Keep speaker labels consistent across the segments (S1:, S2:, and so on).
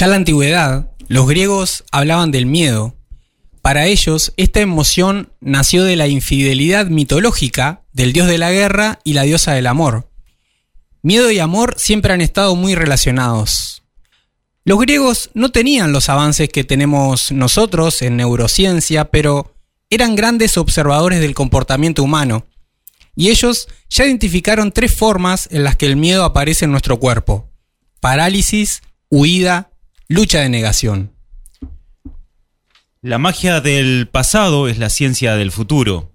S1: Ya la antigüedad, los griegos hablaban del miedo. Para ellos, esta emoción nació de la infidelidad mitológica del dios de la guerra y la diosa del amor. Miedo y amor siempre han estado muy relacionados. Los griegos no tenían los avances que tenemos nosotros en neurociencia, pero eran grandes observadores del comportamiento humano. Y ellos ya identificaron tres formas en las que el miedo aparece en nuestro cuerpo. Parálisis, huida, lucha de negación.
S2: La magia del pasado es la ciencia del futuro.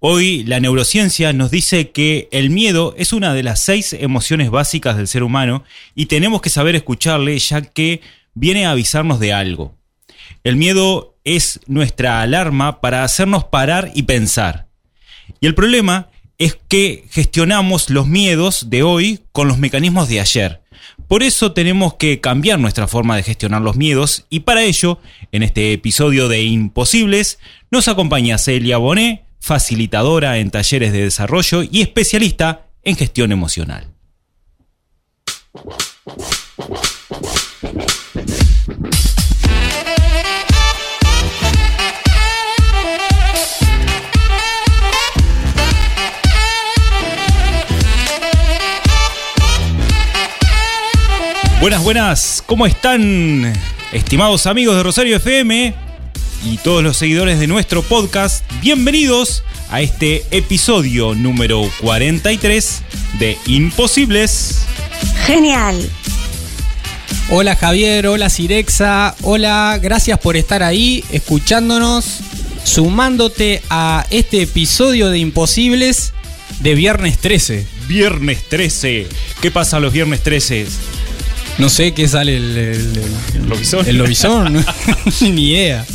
S2: Hoy la neurociencia nos dice que el miedo es una de las seis emociones básicas del ser humano y tenemos que saber escucharle ya que viene a avisarnos de algo. El miedo es nuestra alarma para hacernos parar y pensar. Y el problema es que gestionamos los miedos de hoy con los mecanismos de ayer. Por eso tenemos que cambiar nuestra forma de gestionar los miedos y para ello, en este episodio de Imposibles, nos acompaña Celia Bonet, facilitadora en talleres de desarrollo y especialista en gestión emocional. Buenas, buenas, ¿cómo están estimados amigos de Rosario FM y todos los seguidores de nuestro podcast? Bienvenidos a este episodio número 43 de Imposibles.
S3: Genial.
S1: Hola Javier, hola Cirexa, hola, gracias por estar ahí escuchándonos, sumándote a este episodio de Imposibles de viernes 13.
S2: Viernes 13. ¿Qué pasa los viernes 13?
S1: No sé qué sale el, el,
S2: ¿El lobizón?
S1: El lobizón, ¿no? ni idea.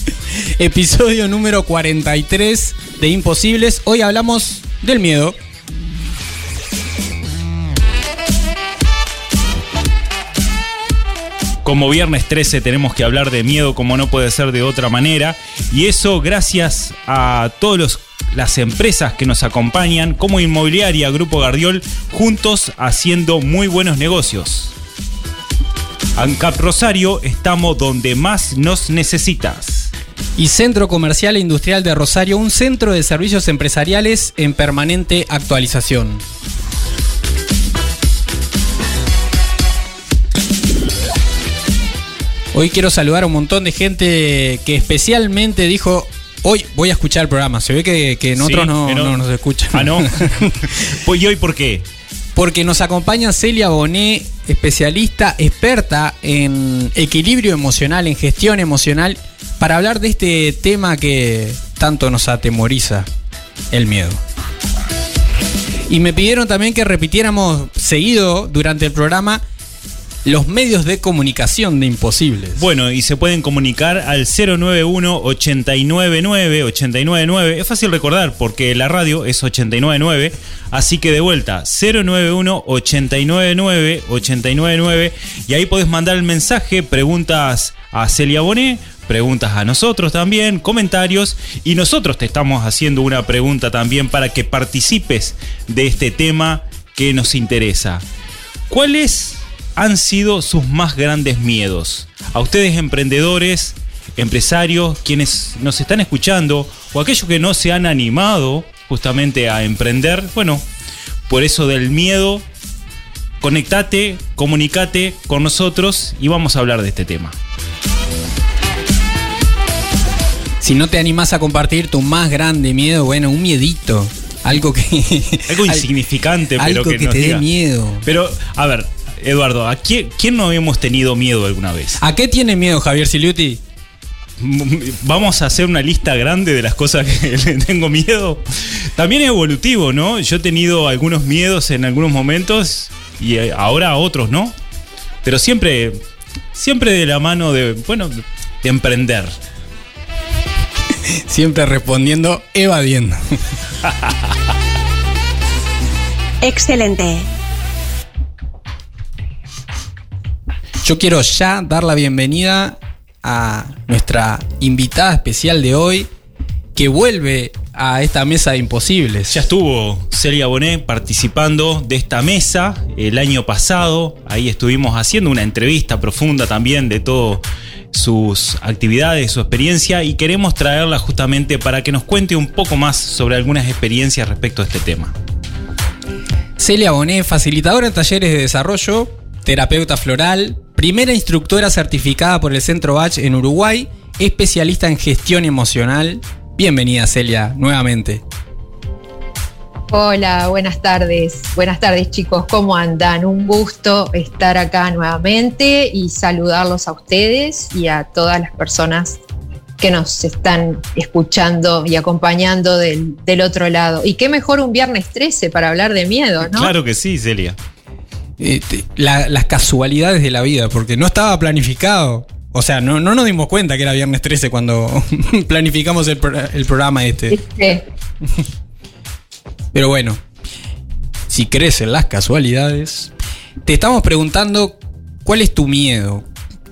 S1: Episodio número 43 de Imposibles. Hoy hablamos del miedo.
S2: Como viernes 13 tenemos que hablar de miedo como no puede ser de otra manera. Y eso gracias a todas las empresas que nos acompañan como Inmobiliaria Grupo Gardiol, juntos haciendo muy buenos negocios. ANCAP Rosario, estamos donde más nos necesitas.
S1: Y Centro Comercial e Industrial de Rosario, un centro de servicios empresariales en permanente actualización. Hoy quiero saludar a un montón de gente que especialmente dijo, hoy voy a escuchar el programa. Se ve que, que en otros
S2: Sí,
S1: no, no nos escuchan.
S2: Ah, no. pues, ¿Y hoy por qué?
S1: Porque nos acompaña Celia Bonet, especialista, experta en equilibrio emocional, en gestión emocional, para hablar de este tema que tanto nos atemoriza, el miedo. Y me pidieron también que repitiéramos seguido durante el programa los medios de comunicación de Imposibles.
S2: Bueno, y se pueden comunicar al 091-899-899. Es fácil recordar porque la radio es 899. Así que de vuelta, 091-899-899. Y ahí podés mandar el mensaje, preguntas a Celia Bonet, preguntas a nosotros también, comentarios. Y nosotros te estamos haciendo una pregunta también para que participes de este tema que nos interesa. ¿Cuáles han sido sus más grandes miedos? A ustedes emprendedores, empresarios, quienes nos están escuchando o aquellos que no se han animado justamente a emprender, bueno, por eso del miedo, conectate, comunicate con nosotros y vamos a hablar de este tema.
S1: Si no te animás a compartir tu más grande miedo, bueno, un miedito. Algo que.
S2: Algo insignificante, pero
S1: algo
S2: que,
S1: que
S2: nos
S1: te dé miedo.
S2: Pero, a ver, Eduardo, ¿a quién, quién no hemos tenido miedo alguna vez?
S1: ¿A qué tiene miedo Javier Siliuti?
S2: Vamos a hacer una lista grande de las cosas que le tengo miedo. También es evolutivo, ¿no? Yo he tenido algunos miedos en algunos momentos y eh, ahora otros, ¿no? Pero siempre, siempre de la mano de, bueno, de emprender.
S1: Siempre respondiendo, evadiendo.
S3: Excelente.
S1: Yo quiero ya dar la bienvenida a nuestra invitada especial de hoy, que vuelve a esta mesa de imposibles.
S2: Ya estuvo Celia Bonet participando de esta mesa el año pasado. Ahí estuvimos haciendo una entrevista profunda también de todas sus actividades, su experiencia y queremos traerla justamente para que nos cuente un poco más sobre algunas experiencias respecto a este tema.
S1: Celia Bonet, facilitadora en talleres de desarrollo, terapeuta floral, primera instructora certificada por el Centro Bach en Uruguay, especialista en gestión emocional. Bienvenida Celia, nuevamente.
S4: Hola, buenas tardes. Buenas tardes chicos, ¿cómo andan? Un gusto estar acá nuevamente y saludarlos a ustedes y a todas las personas que nos están escuchando y acompañando del, otro lado. Y qué mejor un viernes 13 para hablar de miedo, ¿no?
S2: Claro que sí, Celia.
S1: Este, las casualidades de la vida, porque no estaba planificado. O sea, no, no nos dimos cuenta que era viernes 13 cuando planificamos el, programa este. Pero bueno, si crecen las casualidades, te estamos preguntando cuál es tu miedo.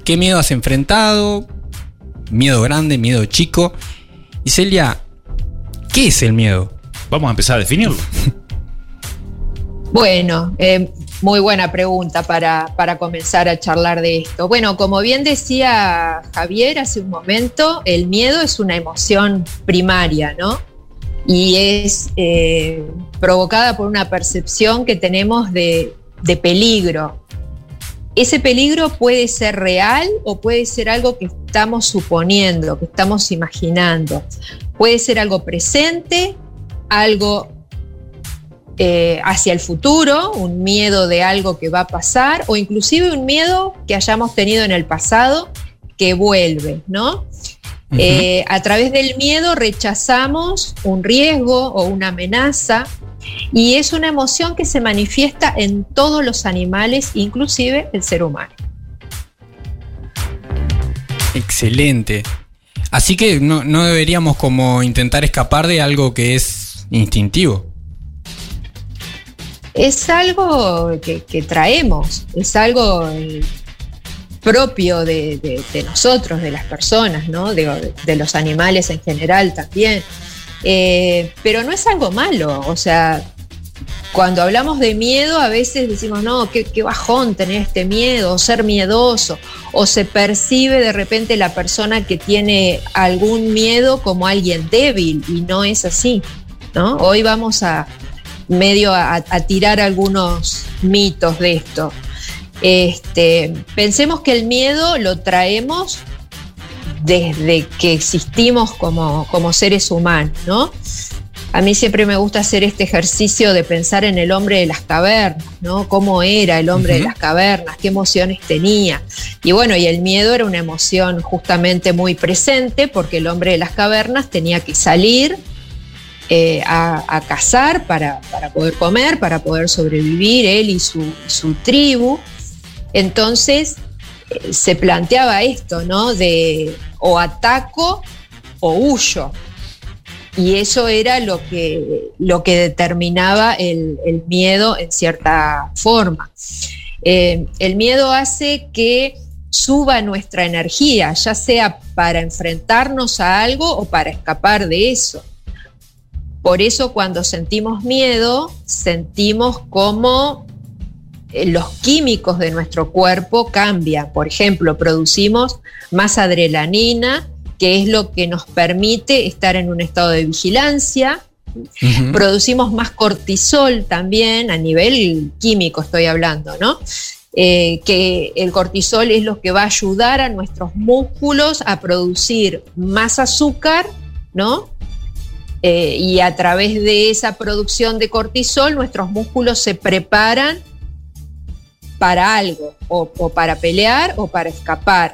S1: ¿Qué miedo has enfrentado? Miedo grande, miedo chico. Y Celia, ¿qué es el miedo?
S2: Vamos a empezar a definirlo.
S4: Bueno, eh, muy buena pregunta para, comenzar a charlar de esto. Bueno, como bien decía Javier hace un momento, el miedo es una emoción primaria, ¿no? Y es eh, provocada por una percepción que tenemos de, de peligro. Ese peligro puede ser real o puede ser algo que estamos suponiendo, que estamos imaginando. Puede ser algo presente, algo eh, hacia el futuro, un miedo de algo que va a pasar o inclusive un miedo que hayamos tenido en el pasado que vuelve, ¿no? Eh, a través del miedo rechazamos un riesgo o una amenaza y es una emoción que se manifiesta en todos los animales, inclusive el ser humano.
S1: Excelente. Así que no, no deberíamos como intentar escapar de algo que es instintivo
S4: es algo que, traemos, es algo eh, propio de, nosotros, de las personas, ¿no? de, los animales en general también. Eh, pero no es algo malo, o sea, cuando hablamos de miedo a veces decimos, no, qué, qué, bajón tener este miedo, o ser miedoso, o se percibe de repente la persona que tiene algún miedo como alguien débil, y no es así. ¿no? Hoy vamos a, medio a, tirar algunos mitos de esto. Este, pensemos que el miedo lo traemos desde que existimos como, como seres humanos, ¿no? A mí siempre me gusta hacer este ejercicio de pensar en el hombre de las cavernas, ¿no? Cómo era el hombre de las cavernas, qué emociones tenía. Y bueno, y el miedo era una emoción justamente muy presente porque el hombre de las cavernas tenía que salir eh, a, cazar para, poder comer, para poder sobrevivir él y su, tribu. Entonces eh, se planteaba esto, ¿no? De o ataco o huyo. Y eso era lo que, lo que determinaba el, miedo en cierta forma. Eh, el miedo hace que suba nuestra energía, ya sea para enfrentarnos a algo o para escapar de eso. Por eso cuando sentimos miedo, sentimos como eh, los químicos de nuestro cuerpo cambian. Por ejemplo, producimos más adrenalina, que es lo que nos permite estar en un estado de vigilancia. Producimos más cortisol también, a nivel químico estoy hablando, ¿no? Eh, que el cortisol es lo que va a ayudar a nuestros músculos a producir más azúcar, ¿no? Eh, y a través de esa producción de cortisol nuestros músculos se preparan para algo, o, para pelear o para escapar.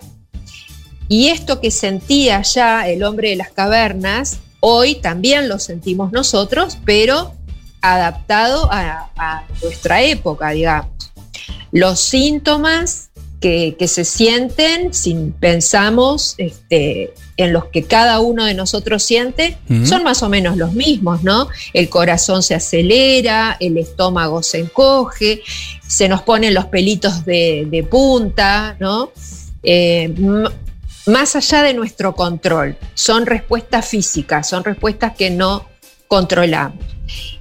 S4: Y esto que sentía ya el hombre de las cavernas, hoy también lo sentimos nosotros, pero adaptado a, a nuestra época, digamos. Los síntomas que, se sienten, si pensamos este, en los que cada uno de nosotros siente, son más o menos los mismos, ¿no? El corazón se acelera, el estómago se encoge, se nos ponen los pelitos de, punta, ¿no? Eh, más allá de nuestro control, son respuestas físicas, son respuestas que no, controlamos.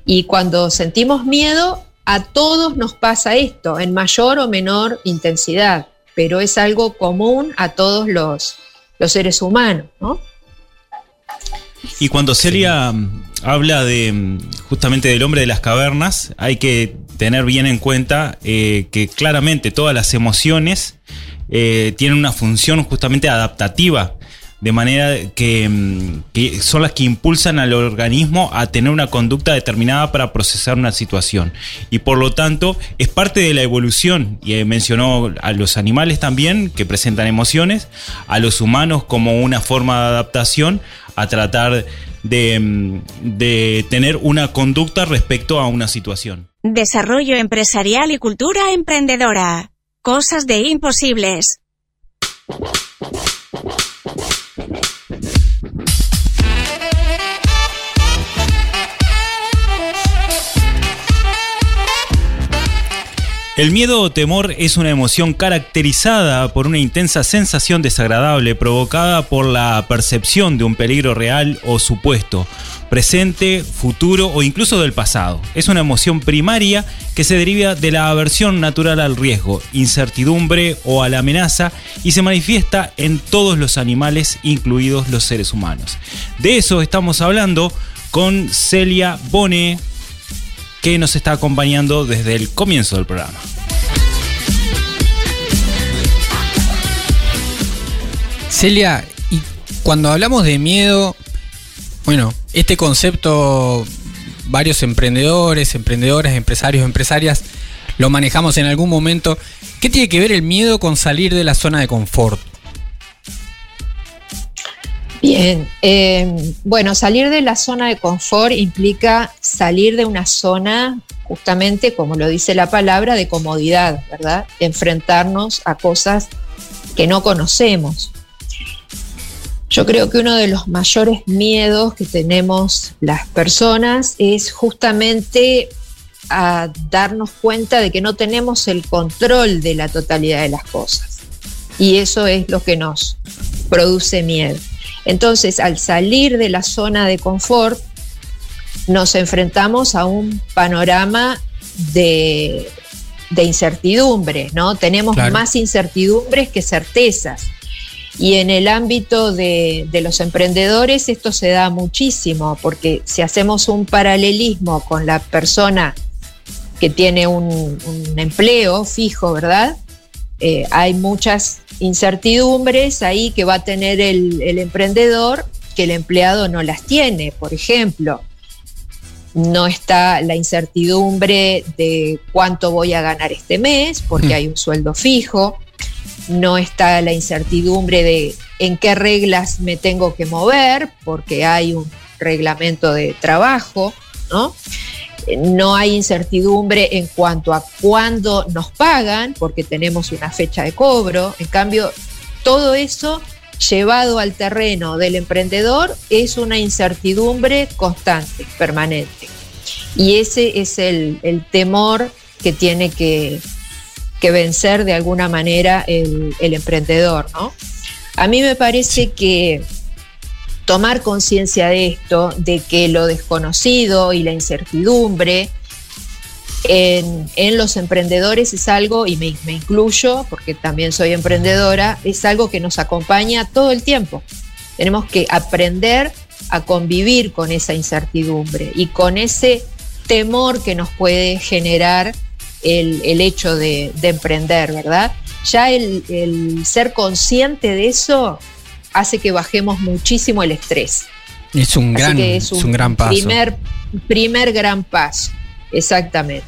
S4: Y cuando sentimos miedo, a todos nos pasa esto, en mayor o menor intensidad, pero es algo común a todos los, los seres humanos, ¿no?
S2: Y cuando Celia mm, habla de mm, justamente del hombre de las cavernas, hay que tener bien en cuenta eh, que claramente todas las emociones eh, tienen una función justamente adaptativa de manera que, mm, que, son las que impulsan al organismo a tener una conducta determinada para procesar una situación. Y por lo tanto es parte de la evolución, y eh, mencionó a los animales también que presentan emociones, a los humanos como una forma de adaptación a tratar de, mm, de tener una conducta respecto a una situación.
S3: Desarrollo empresarial y cultura emprendedora. Cosas de imposibles.
S2: El miedo o temor es una emoción caracterizada por una intensa sensación desagradable provocada por la percepción de un peligro real o supuesto, presente, futuro o incluso del pasado. Es una emoción primaria que se deriva de la aversión natural al riesgo, incertidumbre o a la amenaza y se manifiesta en todos los animales, incluidos los seres humanos. De eso estamos hablando con Celia Bone, que nos está acompañando desde el comienzo del programa.
S1: Celia, y cuando hablamos de miedo, bueno, este concepto varios emprendedores, emprendedoras, empresarios, empresarias lo manejamos en algún momento. ¿Qué tiene que ver el miedo con salir de la zona de confort?
S4: Bien, eh, bueno, salir de la zona de confort implica salir de una zona, justamente como lo dice la palabra, de comodidad, ¿verdad? Enfrentarnos a cosas que no conocemos. Yo creo que uno de los mayores miedos que tenemos las personas es justamente a darnos cuenta de que no tenemos el control de la totalidad de las cosas. Y eso es lo que nos produce miedo. Entonces, al salir de la zona de confort, nos enfrentamos a un panorama de, incertidumbre, ¿no? Tenemos más incertidumbres que certezas. Y en el ámbito de, los emprendedores esto se da muchísimo, porque si hacemos un paralelismo con la persona que tiene un, empleo fijo, ¿verdad? Eh, hay muchas incertidumbres ahí que va a tener el, el emprendedor que el empleado no las tiene. Por ejemplo, no está la incertidumbre de cuánto voy a ganar este mes, porque mm. hay un sueldo fijo, no está la incertidumbre de en qué reglas me tengo que mover, porque hay un reglamento de trabajo, ¿no? No hay incertidumbre en cuanto a cuándo nos pagan, porque tenemos una fecha de cobro. En cambio, todo eso llevado al terreno del emprendedor es una incertidumbre constante, permanente. Y ese es el, temor que tiene que, vencer de alguna manera el, el emprendedor. ¿no? A mí me parece que tomar conciencia de esto, de que lo desconocido y la incertidumbre en, los emprendedores es algo, y me, incluyo porque también soy emprendedora, es algo que nos acompaña todo el tiempo. Tenemos que aprender a convivir con esa incertidumbre y con ese temor que nos puede generar el, hecho de, emprender, ¿verdad? Ya el, ser consciente de eso hace que bajemos muchísimo el estrés.
S1: Es un, gran, es un, gran paso.
S4: Primer, primer gran paso, exactamente.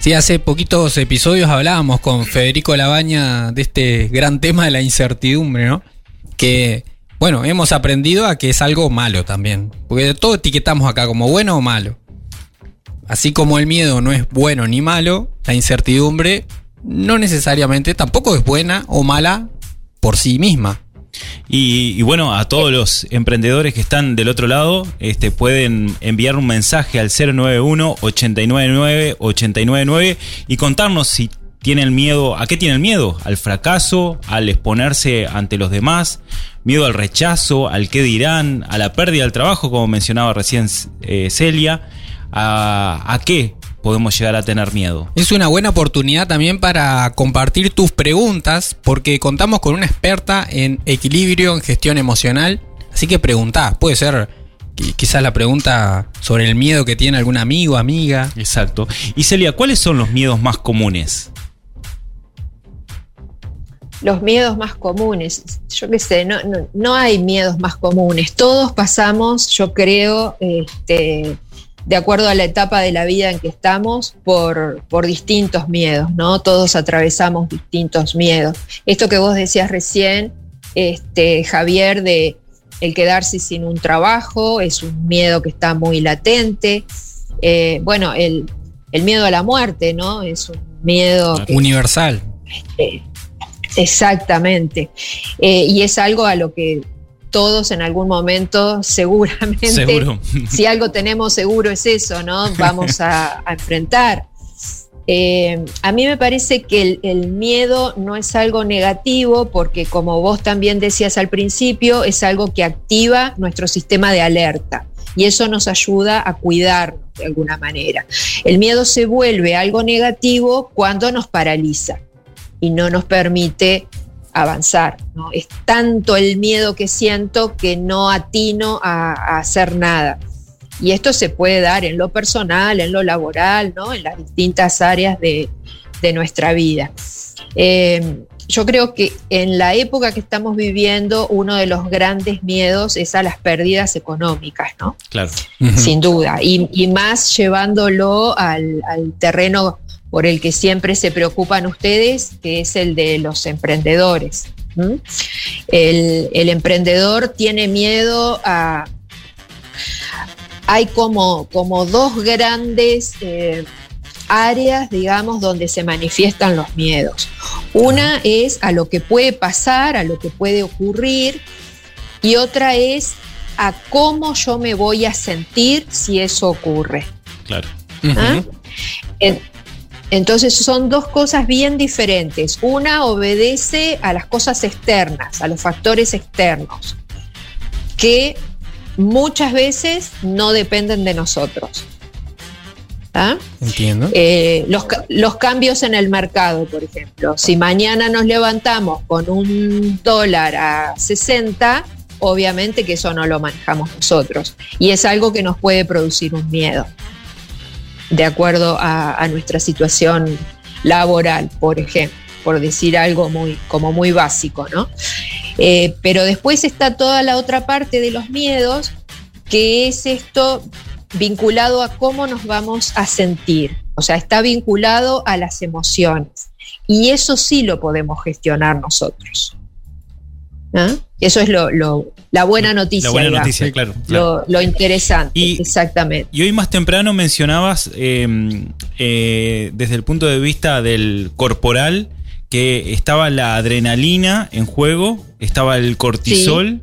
S1: Sí, hace poquitos episodios hablábamos con Federico Labaña de este gran tema de la incertidumbre, ¿no? Que, bueno, hemos aprendido a que es algo malo también. Porque todo etiquetamos acá como bueno o malo. Así como el miedo no es bueno ni malo, la incertidumbre no necesariamente tampoco es buena o mala por sí misma.
S2: Y, bueno, a todos los emprendedores que están del otro lado, este, pueden enviar un mensaje al 091 899 899 y contarnos si tiene el miedo, ¿a qué tiene el miedo? Al fracaso, al exponerse ante los demás, miedo al rechazo, al qué dirán, a la pérdida del trabajo, como mencionaba recién eh, Celia. ¿A, ¿A qué podemos llegar a tener miedo?
S1: Es una buena oportunidad también para compartir tus preguntas, porque contamos con una experta en equilibrio, en gestión emocional. Así que preguntá, puede ser qui- quizás la pregunta sobre el miedo que tiene algún amigo, amiga.
S2: Exacto. Y Celia, ¿cuáles son los miedos más comunes?
S4: los miedos más comunes. Yo qué sé, no, no, no hay miedos más comunes. Todos pasamos, yo creo, este, de acuerdo a la etapa de la vida en que estamos, por, por distintos miedos, ¿no? Todos atravesamos distintos miedos. Esto que vos decías recién, este, Javier, de el quedarse sin un trabajo, es un miedo que está muy latente. Eh, bueno, el, el miedo a la muerte, ¿no? Es un miedo que,
S1: Universal.
S4: eh, Exactamente. Eh, y es algo a lo que todos en algún momento seguramente,
S2: Seguro.
S4: si algo tenemos seguro es eso, ¿no? Vamos a, a enfrentar. Eh, a mí me parece que el, el miedo no es algo negativo porque como vos también decías al principio, es algo que activa nuestro sistema de alerta y eso nos ayuda a cuidarnos de alguna manera. El miedo se vuelve algo negativo cuando nos paraliza y no nos permite avanzar. ¿no? Es tanto el miedo que siento que no atino a, a hacer nada. Y esto se puede dar en lo personal, en lo laboral, ¿no? en las distintas áreas de, de nuestra vida. Eh, yo creo que en la época que estamos viviendo, uno de los grandes miedos es a las pérdidas económicas, ¿no?
S2: Claro.
S4: Sin duda, y, y más llevándolo al, al terreno por el que siempre se preocupan ustedes, que es el de los emprendedores. El, el emprendedor tiene miedo a... Hay como, como dos grandes eh, áreas, digamos, donde se manifiestan los miedos. Una es a lo que puede pasar, a lo que puede ocurrir, y otra es a cómo yo me voy a sentir si eso ocurre.
S2: Claro.
S4: En- Entonces son dos cosas bien diferentes. Una obedece a las cosas externas, a los factores externos, que muchas veces no dependen de nosotros. ¿Ah?
S1: Entiendo.
S4: Eh, los, los cambios en el mercado, por ejemplo. Si mañana nos levantamos con un dólar a 60, obviamente que eso no lo manejamos nosotros. Y es algo que nos puede producir un miedo, de acuerdo a, nuestra situación laboral, por ejemplo, por decir algo muy, como muy básico, ¿no? Eh, pero después está toda la otra parte de los miedos, que es esto vinculado a cómo nos vamos a sentir. O sea, está vinculado a las emociones. Y eso sí lo podemos gestionar nosotros. ¿Ah? Eso es lo, lo- la buena noticia.
S2: La buena
S4: digamos.
S2: noticia, claro. claro.
S4: Lo, lo interesante,
S2: Y-
S4: exactamente.
S2: Y hoy más temprano mencionabas eh, eh, desde el punto de vista del corporal que estaba la adrenalina en juego, estaba el cortisol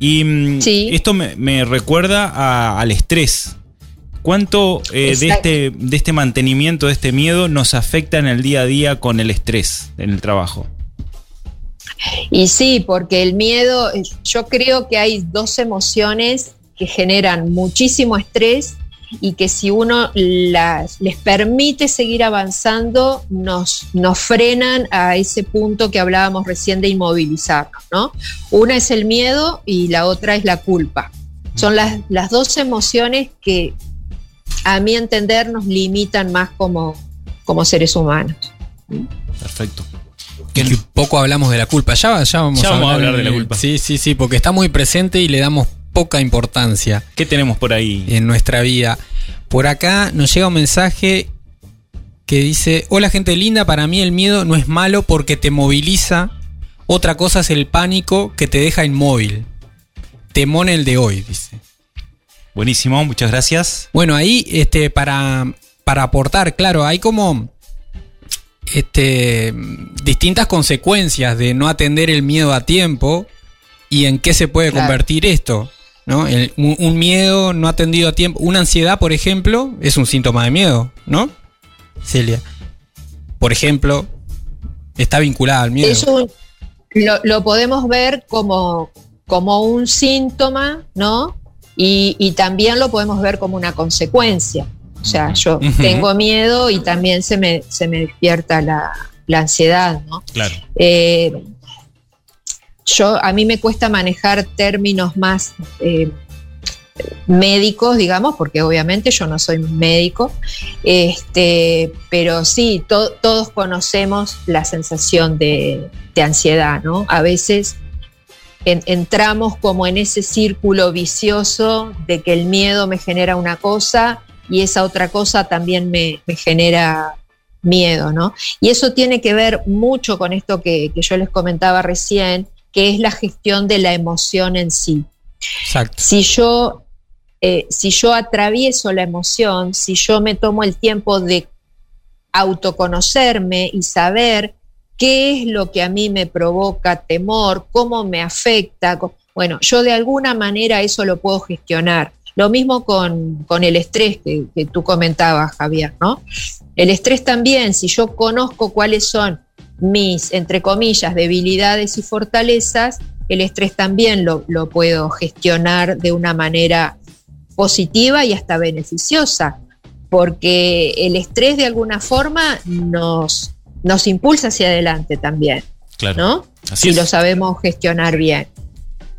S2: y
S4: Sí.
S2: esto me, me recuerda a- al estrés. ¿Cuánto eh, de, este, de este mantenimiento, de este miedo nos afecta en el día a día con el estrés en el trabajo?
S4: Y sí, porque el miedo, eh, yo creo que hay dos emociones que generan muchísimo estrés y que si uno las, les permite seguir avanzando, nos, nos frenan a ese punto que hablábamos recién de inmovilizarnos, ¿no? Una es el miedo y la otra es la culpa. Son las, las dos emociones que, a mi entender, nos limitan más como, como seres humanos.
S2: Perfecto.
S1: Que poco hablamos de la culpa. Ya, ya vamos,
S2: Ya vamos a hablar de la culpa.
S1: Sí, sí, sí, porque está muy presente y le damos poca importancia
S2: ¿Qué tenemos por ahí?
S1: en nuestra vida. Por acá nos llega un mensaje que dice, hola gente linda, para mí el miedo no es malo porque te moviliza. Otra cosa es el pánico que te deja inmóvil. Temón el de hoy, dice.
S2: Buenísimo, muchas gracias.
S1: Bueno, ahí, este, para, para aportar, claro, hay como este, distintas consecuencias de no atender el miedo a tiempo y en qué se puede
S4: Claro.
S1: convertir esto. ¿no? El- un, un miedo no atendido a tiempo, una ansiedad, por ejemplo, es un síntoma de miedo, ¿no? Celia. Por ejemplo, está vinculada al miedo.
S4: Eso lo, podemos ver como, como un síntoma, ¿no? Y, también lo podemos ver como una consecuencia. O sea, yo tengo miedo y también se me, se me despierta la, ansiedad, ¿no?
S2: Claro.
S4: Eh, yo, a mí me cuesta manejar términos más eh, médicos, digamos, porque obviamente yo no soy médico, este, pero sí, todos conocemos la sensación de, ansiedad, ¿no? A veces entramos como en ese círculo vicioso de que el miedo me genera una cosa y esa otra cosa también me, genera miedo, ¿no? Y eso tiene que ver mucho con esto que, que yo les comentaba recién, que es la gestión de la emoción en sí.
S1: Exacto.
S4: Si yo eh, si yo atravieso la emoción, si yo me tomo el tiempo de autoconocerme y saber qué es lo que a mí me provoca temor, cómo me afecta, bueno, yo de alguna manera eso lo puedo gestionar. Lo mismo con, el estrés que, que, tú comentabas, Javier, ¿no? El estrés también, si yo conozco cuáles son mis, entre comillas, debilidades y fortalezas, el estrés también lo, lo puedo gestionar de una manera positiva y hasta beneficiosa, porque el estrés de alguna forma nos, nos impulsa hacia adelante también, claro. ¿no? si lo sabemos gestionar bien.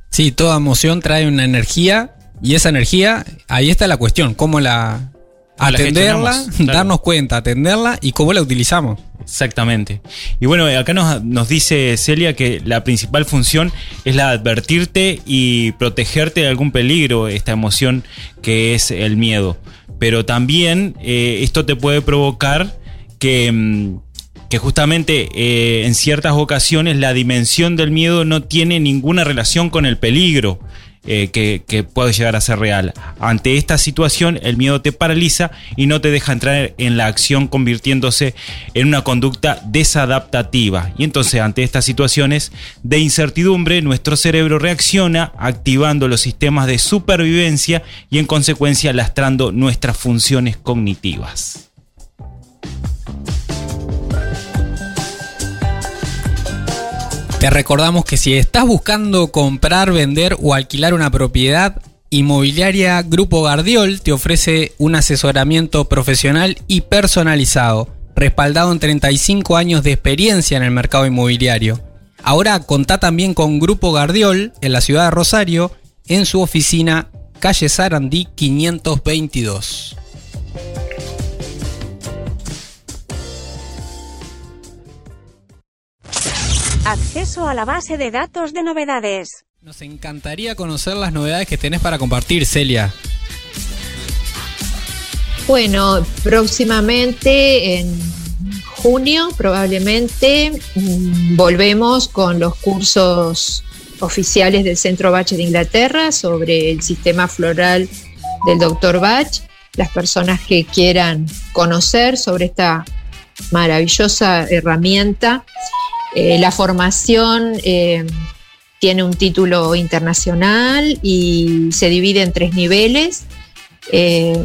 S1: Sí, toda emoción trae una energía y esa energía, ahí está la cuestión, cómo la, atenderla, darnos cuenta, atenderla y cómo la utilizamos.
S2: Exactamente. Y bueno, acá nos, nos, dice Celia que la principal función es la de advertirte y protegerte de algún peligro, esta emoción que es el miedo. Pero también eh, esto te puede provocar que, mm, que justamente eh, en ciertas ocasiones la dimensión del miedo no tiene ninguna relación con el peligro. Eh, que, puede llegar a ser real. Ante esta situación, el miedo te paraliza y no te deja entrar en la acción, convirtiéndose en una conducta desadaptativa. Y entonces, ante estas situaciones de incertidumbre, nuestro cerebro reacciona activando los sistemas de supervivencia y en consecuencia lastrando nuestras funciones cognitivas.
S1: Te recordamos que si estás buscando comprar, vender o alquilar una propiedad, Inmobiliaria Grupo Gardiol te ofrece un asesoramiento profesional y personalizado, respaldado en 35 años de experiencia en el mercado inmobiliario. Ahora contá también con Grupo Gardiol en la ciudad de Rosario, en su oficina calle Sarandí 522.
S3: Acceso a la base de datos de novedades.
S1: Nos encantaría conocer las novedades que tenés para compartir, Celia.
S4: Bueno, próximamente en junio probablemente mm, volvemos con los cursos oficiales del Centro Bach de Inglaterra sobre el sistema floral del Dr. Bach. Las personas que quieran conocer sobre esta maravillosa herramienta eh, la formación eh, tiene un título internacional y se divide en tres niveles, eh,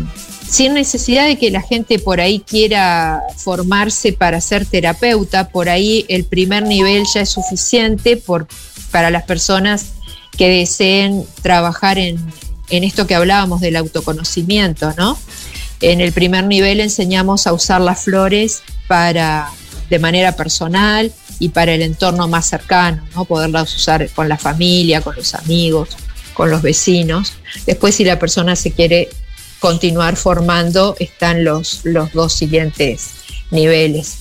S4: sin necesidad de que la gente por ahí quiera formarse para ser terapeuta, por ahí el primer nivel ya es suficiente para las personas que deseen trabajar en, en esto que hablábamos del autoconocimiento, ¿no? En el primer nivel enseñamos a usar las flores para de manera personal, y para el entorno más cercano, ¿no? poderlas usar con la familia, con los amigos, con los vecinos. Después, si la persona se quiere continuar formando, están los, los dos siguientes niveles.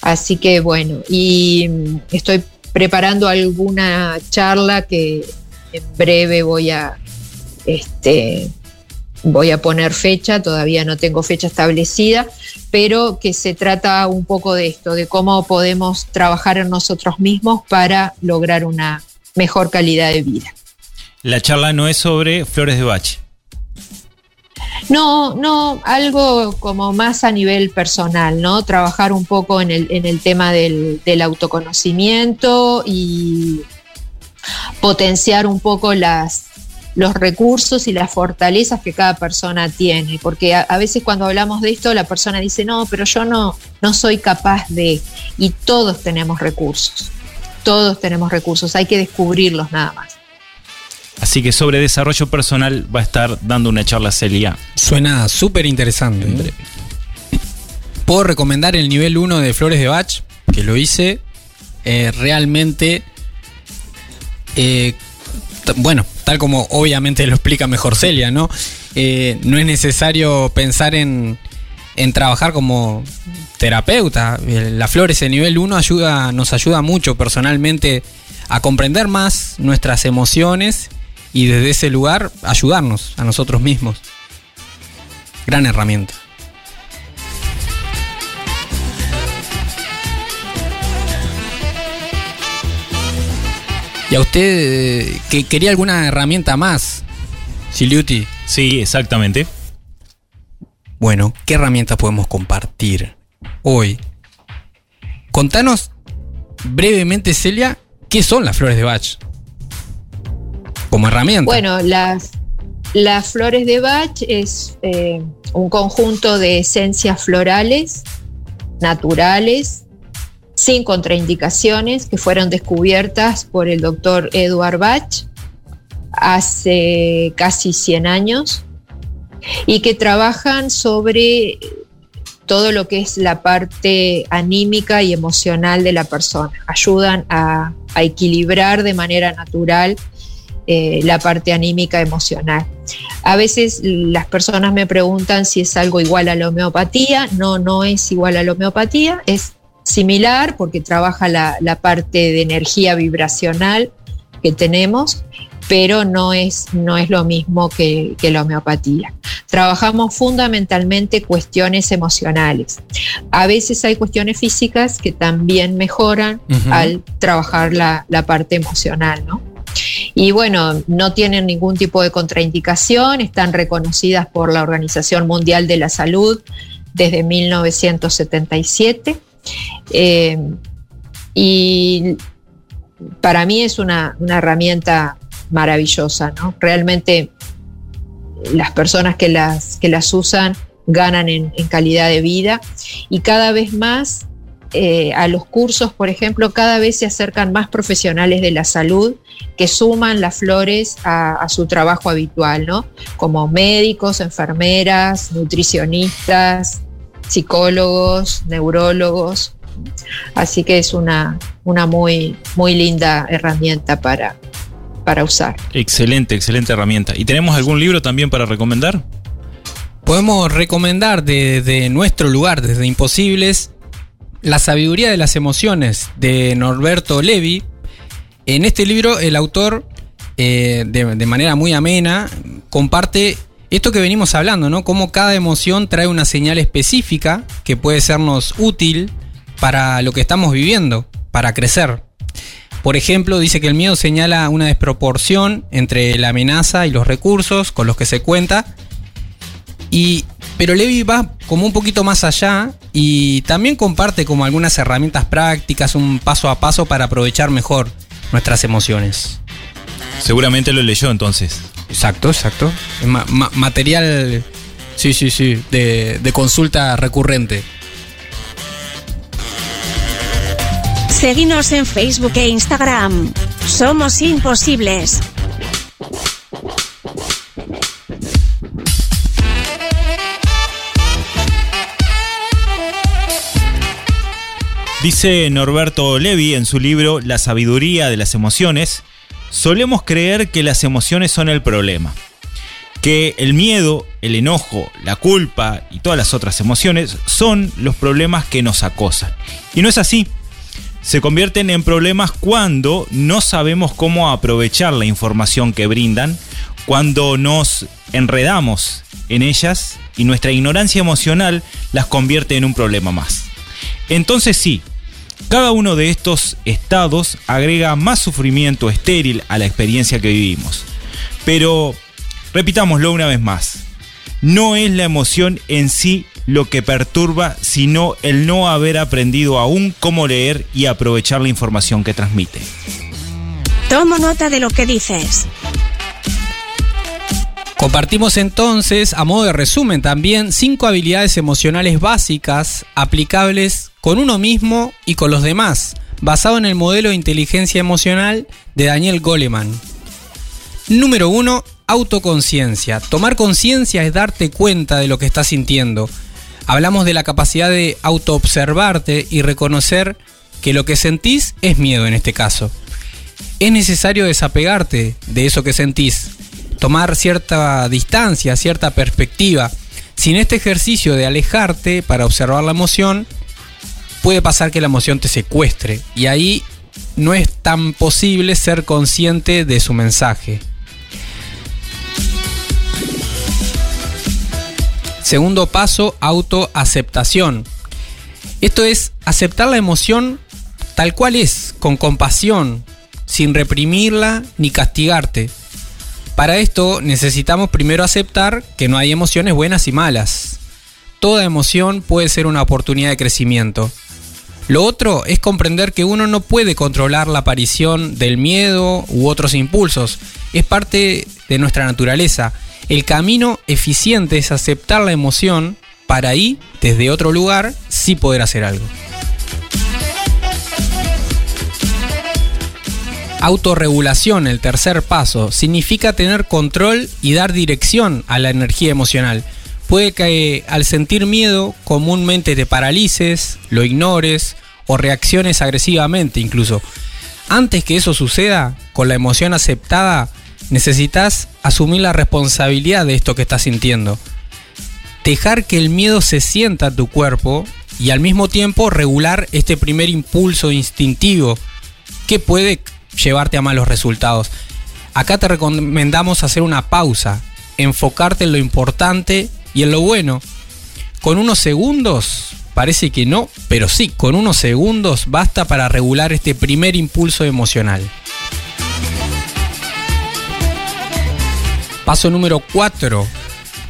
S4: Así que bueno, y mm, estoy preparando alguna charla que en breve voy a este, voy a poner fecha, todavía no tengo fecha establecida, pero que se trata un poco de esto, de cómo podemos trabajar en nosotros mismos para lograr una mejor calidad de vida.
S2: La charla no es sobre flores de bache.
S4: No, no, algo como más a nivel personal, ¿no? Trabajar un poco en el, en el tema del, del autoconocimiento y potenciar un poco las, los recursos y las fortalezas que cada persona tiene, porque a, veces cuando hablamos de esto la persona dice, no, pero yo no, no soy capaz de, y todos tenemos recursos, todos tenemos recursos, hay que descubrirlos nada más.
S2: Así que sobre desarrollo personal va a estar dando una charla Celia.
S1: Suena súper interesante. ¿eh? Puedo recomendar el nivel 1 de Flores de Bach, que lo hice. Eh, realmente eh, bueno, tal como obviamente lo explica mejor Celia, ¿no? Eh, no es necesario pensar en, trabajar como terapeuta. Eh, la Flores, el nivel 1 ayuda, nos ayuda mucho personalmente a comprender más nuestras emociones y desde ese lugar ayudarnos a nosotros mismos. Gran herramienta. ¿Y a usted que quería alguna herramienta más, Siliuti?
S2: Sí, exactamente.
S1: Bueno, ¿qué herramientas podemos compartir hoy? Contanos brevemente, Celia, ¿qué son las flores de Bach? Como herramienta.
S4: Bueno, las, las flores de Bach es eh, un conjunto de esencias florales, naturales, sin contraindicaciones que fueron descubiertas por el doctor Edward Bach hace casi 100 años y que trabajan sobre todo lo que es la parte anímica y emocional de la persona. Ayudan a, equilibrar de manera natural eh, la parte anímica emocional. A veces las personas me preguntan si es algo igual a la homeopatía. No, no es igual a la homeopatía, es similar porque trabaja la, parte de energía vibracional que tenemos, pero no es, no es lo mismo que, la homeopatía. Trabajamos fundamentalmente cuestiones emocionales. A veces hay cuestiones físicas que también mejoran al trabajar la, la parte emocional, ¿no? Y bueno, no tienen ningún tipo de contraindicación, están reconocidas por la Organización Mundial de la Salud desde 1977 eh, y para mí es una, herramienta maravillosa, ¿no? Realmente las personas que las, que las usan ganan en, calidad de vida y cada vez más eh, a los cursos, por ejemplo, cada vez se acercan más profesionales de la salud que suman las flores a, a, su trabajo habitual, ¿no? Como médicos, enfermeras, nutricionistas, psicólogos, neurólogos. Así que es una, una muy, muy linda herramienta para, para usar.
S2: Excelente, excelente herramienta. ¿Y tenemos algún libro también para recomendar?
S1: Podemos recomendar desde nuestro lugar, desde Imposibles, La sabiduría de las emociones de Norberto Levi. En este libro el autor, eh, de, de manera muy amena, comparte esto que venimos hablando, ¿no? Cómo cada emoción trae una señal específica que puede sernos útil para lo que estamos viviendo, para crecer. Por ejemplo, dice que el miedo señala una desproporción entre la amenaza y los recursos con los que se cuenta. Y, pero Levi va como un poquito más allá y también comparte como algunas herramientas prácticas, un paso a paso para aprovechar mejor nuestras emociones.
S2: Seguramente lo leyó entonces.
S1: Exacto, exacto. material, sí, sí, sí, de, de consulta recurrente.
S3: Seguinos en Facebook e Instagram. Somos imposibles.
S2: Dice Norberto Levi en su libro La sabiduría de las emociones solemos creer que las emociones son el problema. Que el miedo, el enojo, la culpa y todas las otras emociones son los problemas que nos acosan. Y no es así. Se convierten en problemas cuando no sabemos cómo aprovechar la información que brindan, cuando nos enredamos en ellas y nuestra ignorancia emocional las convierte en un problema más. Entonces sí, cada uno de estos estados agrega más sufrimiento estéril a la experiencia que vivimos. Pero, repitámoslo una vez más, no es la emoción en sí lo que perturba, sino el no haber aprendido aún cómo leer y aprovechar la información que transmite.
S3: Tomo nota de lo que dices.
S1: Compartimos entonces, a modo de resumen también, cinco habilidades emocionales básicas aplicables con uno mismo y con los demás, basado en el modelo de inteligencia emocional de Daniel Goleman. Número 1. Autoconciencia. Tomar conciencia es darte cuenta de lo que estás sintiendo. Hablamos de la capacidad de autoobservarte y reconocer que lo que sentís es miedo en este caso. Es necesario desapegarte de eso que sentís, tomar cierta distancia, cierta perspectiva. Sin este ejercicio de alejarte para observar la emoción, puede pasar que la emoción te secuestre y ahí no es tan posible ser consciente de su mensaje. Segundo paso, autoaceptación. Esto es aceptar la emoción tal cual es, con compasión, sin reprimirla ni castigarte. Para esto necesitamos primero aceptar que no hay emociones buenas y malas. Toda emoción puede ser una oportunidad de crecimiento. Lo otro es comprender que uno no puede controlar la aparición del miedo u otros impulsos. Es parte de nuestra naturaleza. El camino eficiente es aceptar la emoción para ahí, desde otro lugar, sí poder hacer algo. Autorregulación, el tercer paso, significa tener control y dar dirección a la energía emocional. Puede que al sentir miedo comúnmente te paralices, lo ignores o reacciones agresivamente incluso. Antes que eso suceda, con la emoción aceptada, necesitas asumir la responsabilidad de esto que estás sintiendo. Dejar que el miedo se sienta en tu cuerpo y al mismo tiempo regular este primer impulso instintivo que puede llevarte a malos resultados. Acá te recomendamos hacer una pausa, enfocarte en lo importante y en lo bueno. Con unos segundos, parece que no, pero sí, con unos segundos basta para regular este primer impulso emocional. Paso número 4.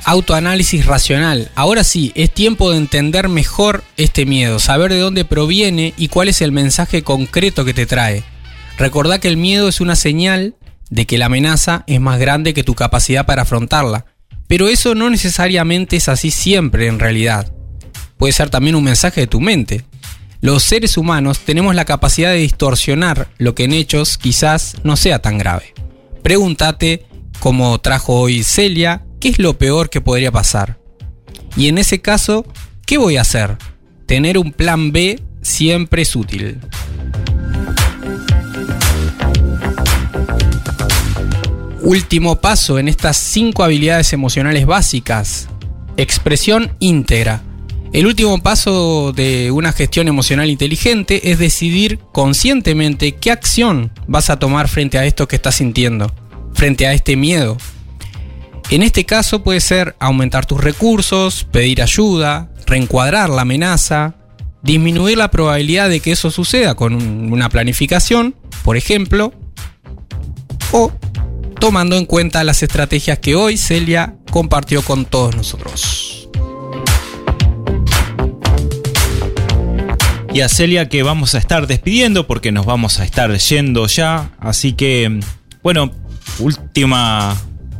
S1: Autoanálisis racional. Ahora sí, es tiempo de entender mejor este miedo, saber de dónde proviene y cuál es el mensaje concreto que te trae. Recordá que el miedo es una señal de que la amenaza es más grande que tu capacidad para afrontarla. Pero eso no necesariamente es así siempre en realidad. Puede ser también un mensaje de tu mente. Los seres humanos tenemos la capacidad de distorsionar lo que en hechos quizás no sea tan grave. Pregúntate, como trajo hoy Celia, ¿qué es lo peor que podría pasar? Y en ese caso, ¿qué voy a hacer? Tener un plan B siempre es útil. Último paso en estas cinco habilidades emocionales básicas. Expresión íntegra. El último paso de una gestión emocional inteligente es decidir conscientemente qué acción vas a tomar frente a esto que estás sintiendo, frente a este miedo. En este caso puede ser aumentar tus recursos, pedir ayuda, reencuadrar la amenaza, disminuir la probabilidad de que eso suceda con una planificación, por ejemplo, o tomando en cuenta las estrategias que hoy Celia compartió con todos nosotros.
S2: Y a Celia que vamos a estar despidiendo porque nos vamos a estar yendo ya. Así que, bueno, última,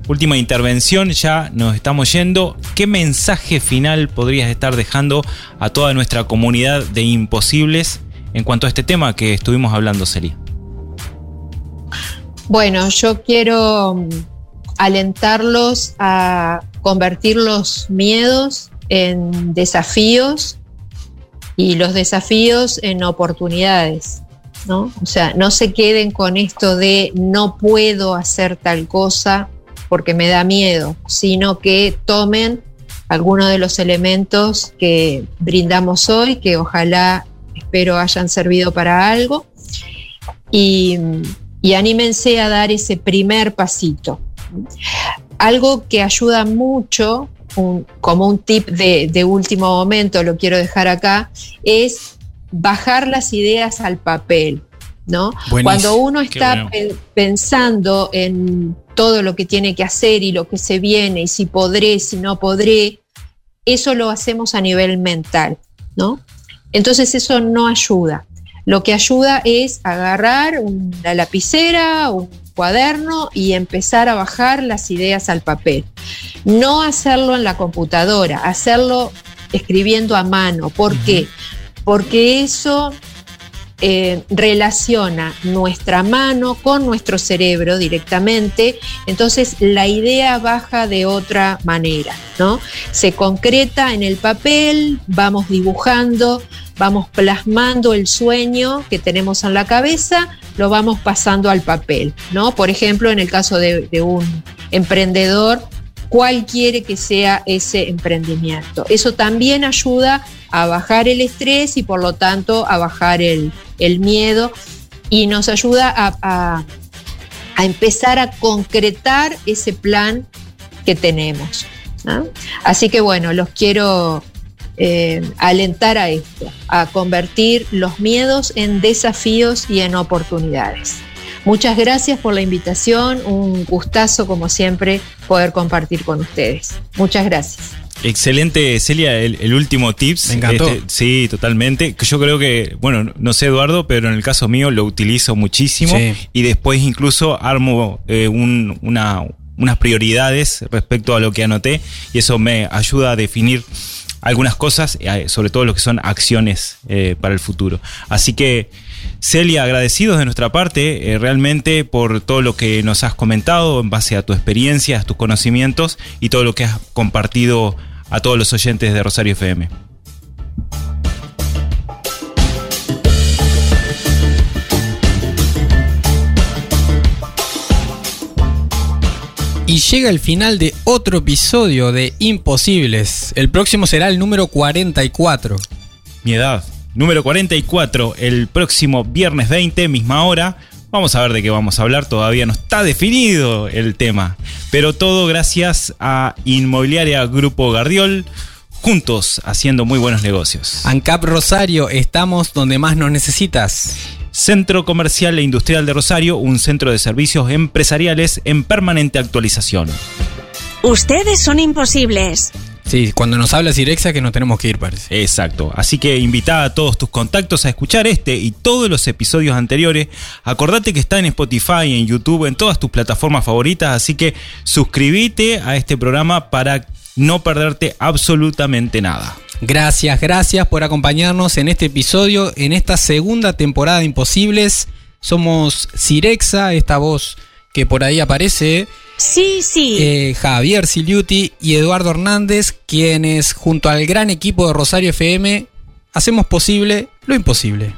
S2: última intervención, ya nos estamos yendo. ¿Qué mensaje final podrías estar dejando a toda nuestra comunidad de imposibles en cuanto a este tema que estuvimos hablando, Celia?
S4: Bueno, yo quiero mm, alentarlos a convertir los miedos en desafíos y los desafíos en oportunidades. ¿no? O sea, no se queden con esto de no puedo hacer tal cosa porque me da miedo, sino que tomen algunos de los elementos que brindamos hoy, que ojalá, espero, hayan servido para algo. Y y anímense a dar ese primer pasito. Algo que ayuda mucho, como un tip de, último momento, lo quiero dejar acá, es bajar las ideas al papel. ¿no? Cuando uno está pensando en todo lo que tiene que hacer y lo que se viene y si podré, si no podré, eso lo hacemos a nivel mental, ¿no? Entonces eso no ayuda. Lo que ayuda es agarrar una lapicera, un cuaderno y empezar a bajar las ideas al papel. No hacerlo en la computadora, hacerlo escribiendo a mano. ¿Por qué? Porque eso eh, relaciona nuestra mano con nuestro cerebro directamente, entonces la idea baja de otra manera, ¿no? Se concreta en el papel, vamos dibujando, vamos plasmando el sueño que tenemos en la cabeza, lo vamos pasando al papel, ¿no? Por ejemplo, en el caso de, de un emprendedor, ¿cuál quiere que sea ese emprendimiento? Eso también ayuda a bajar el estrés y por lo tanto a bajar el, miedo y nos ayuda a, empezar a concretar ese plan que tenemos. Así que bueno, los quiero eh, alentar a esto, a convertir los miedos en desafíos y en oportunidades. Muchas gracias por la invitación, un gustazo como siempre poder compartir con ustedes. Muchas gracias.
S2: Excelente, Celia, el, último tips.
S1: Me encantó.
S2: Este, sí, totalmente. Yo creo que, bueno, no sé Eduardo, pero en el caso mío lo utilizo muchísimo y después incluso armo eh, una, unas prioridades respecto a lo que anoté y eso me ayuda a definir algunas cosas, eh, sobre todo lo que son acciones eh, para el futuro. Así que, Celia, agradecidos de nuestra parte realmente por todo lo que nos has comentado en base a tu experiencia, a tus conocimientos y todo lo que has compartido a todos los oyentes de Rosario FM.
S1: Y llega el final de otro episodio de Imposibles. El próximo será el número 44.
S2: Mi edad. Número 44, el próximo viernes 20, misma hora. Vamos a ver de qué vamos a hablar, todavía no está definido el tema, pero todo gracias a Inmobiliaria Grupo Gardiol, juntos haciendo muy buenos negocios.
S1: ANCAP Rosario, estamos donde más nos necesitas.
S2: Centro Comercial e Industrial de Rosario, un centro de servicios empresariales en permanente actualización.
S3: Ustedes son imposibles.
S1: Sí, cuando nos habla Cirexa que nos tenemos que ir, parece.
S2: Exacto. Así que invita a todos tus contactos a escuchar este y todos los episodios anteriores. Acordate que está en Spotify, en YouTube, en todas tus plataformas favoritas. Así que suscríbete a este programa para no perderte absolutamente nada.
S1: Gracias, gracias por acompañarnos en este episodio, en esta segunda temporada de Imposibles. Somos Cirexa, esta voz que por ahí aparece.
S3: Sí, sí.
S1: Eh, Javier Siliuti y Eduardo Hernández, quienes junto al gran equipo de Rosario FM hacemos posible lo imposible.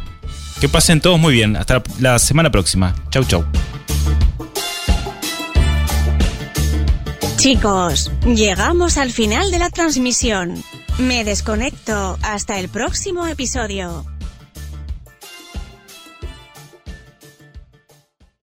S2: Que pasen todos muy bien. Hasta la semana próxima. Chau, chau.
S3: Chicos, llegamos al final de la transmisión. Me desconecto. Hasta el próximo episodio.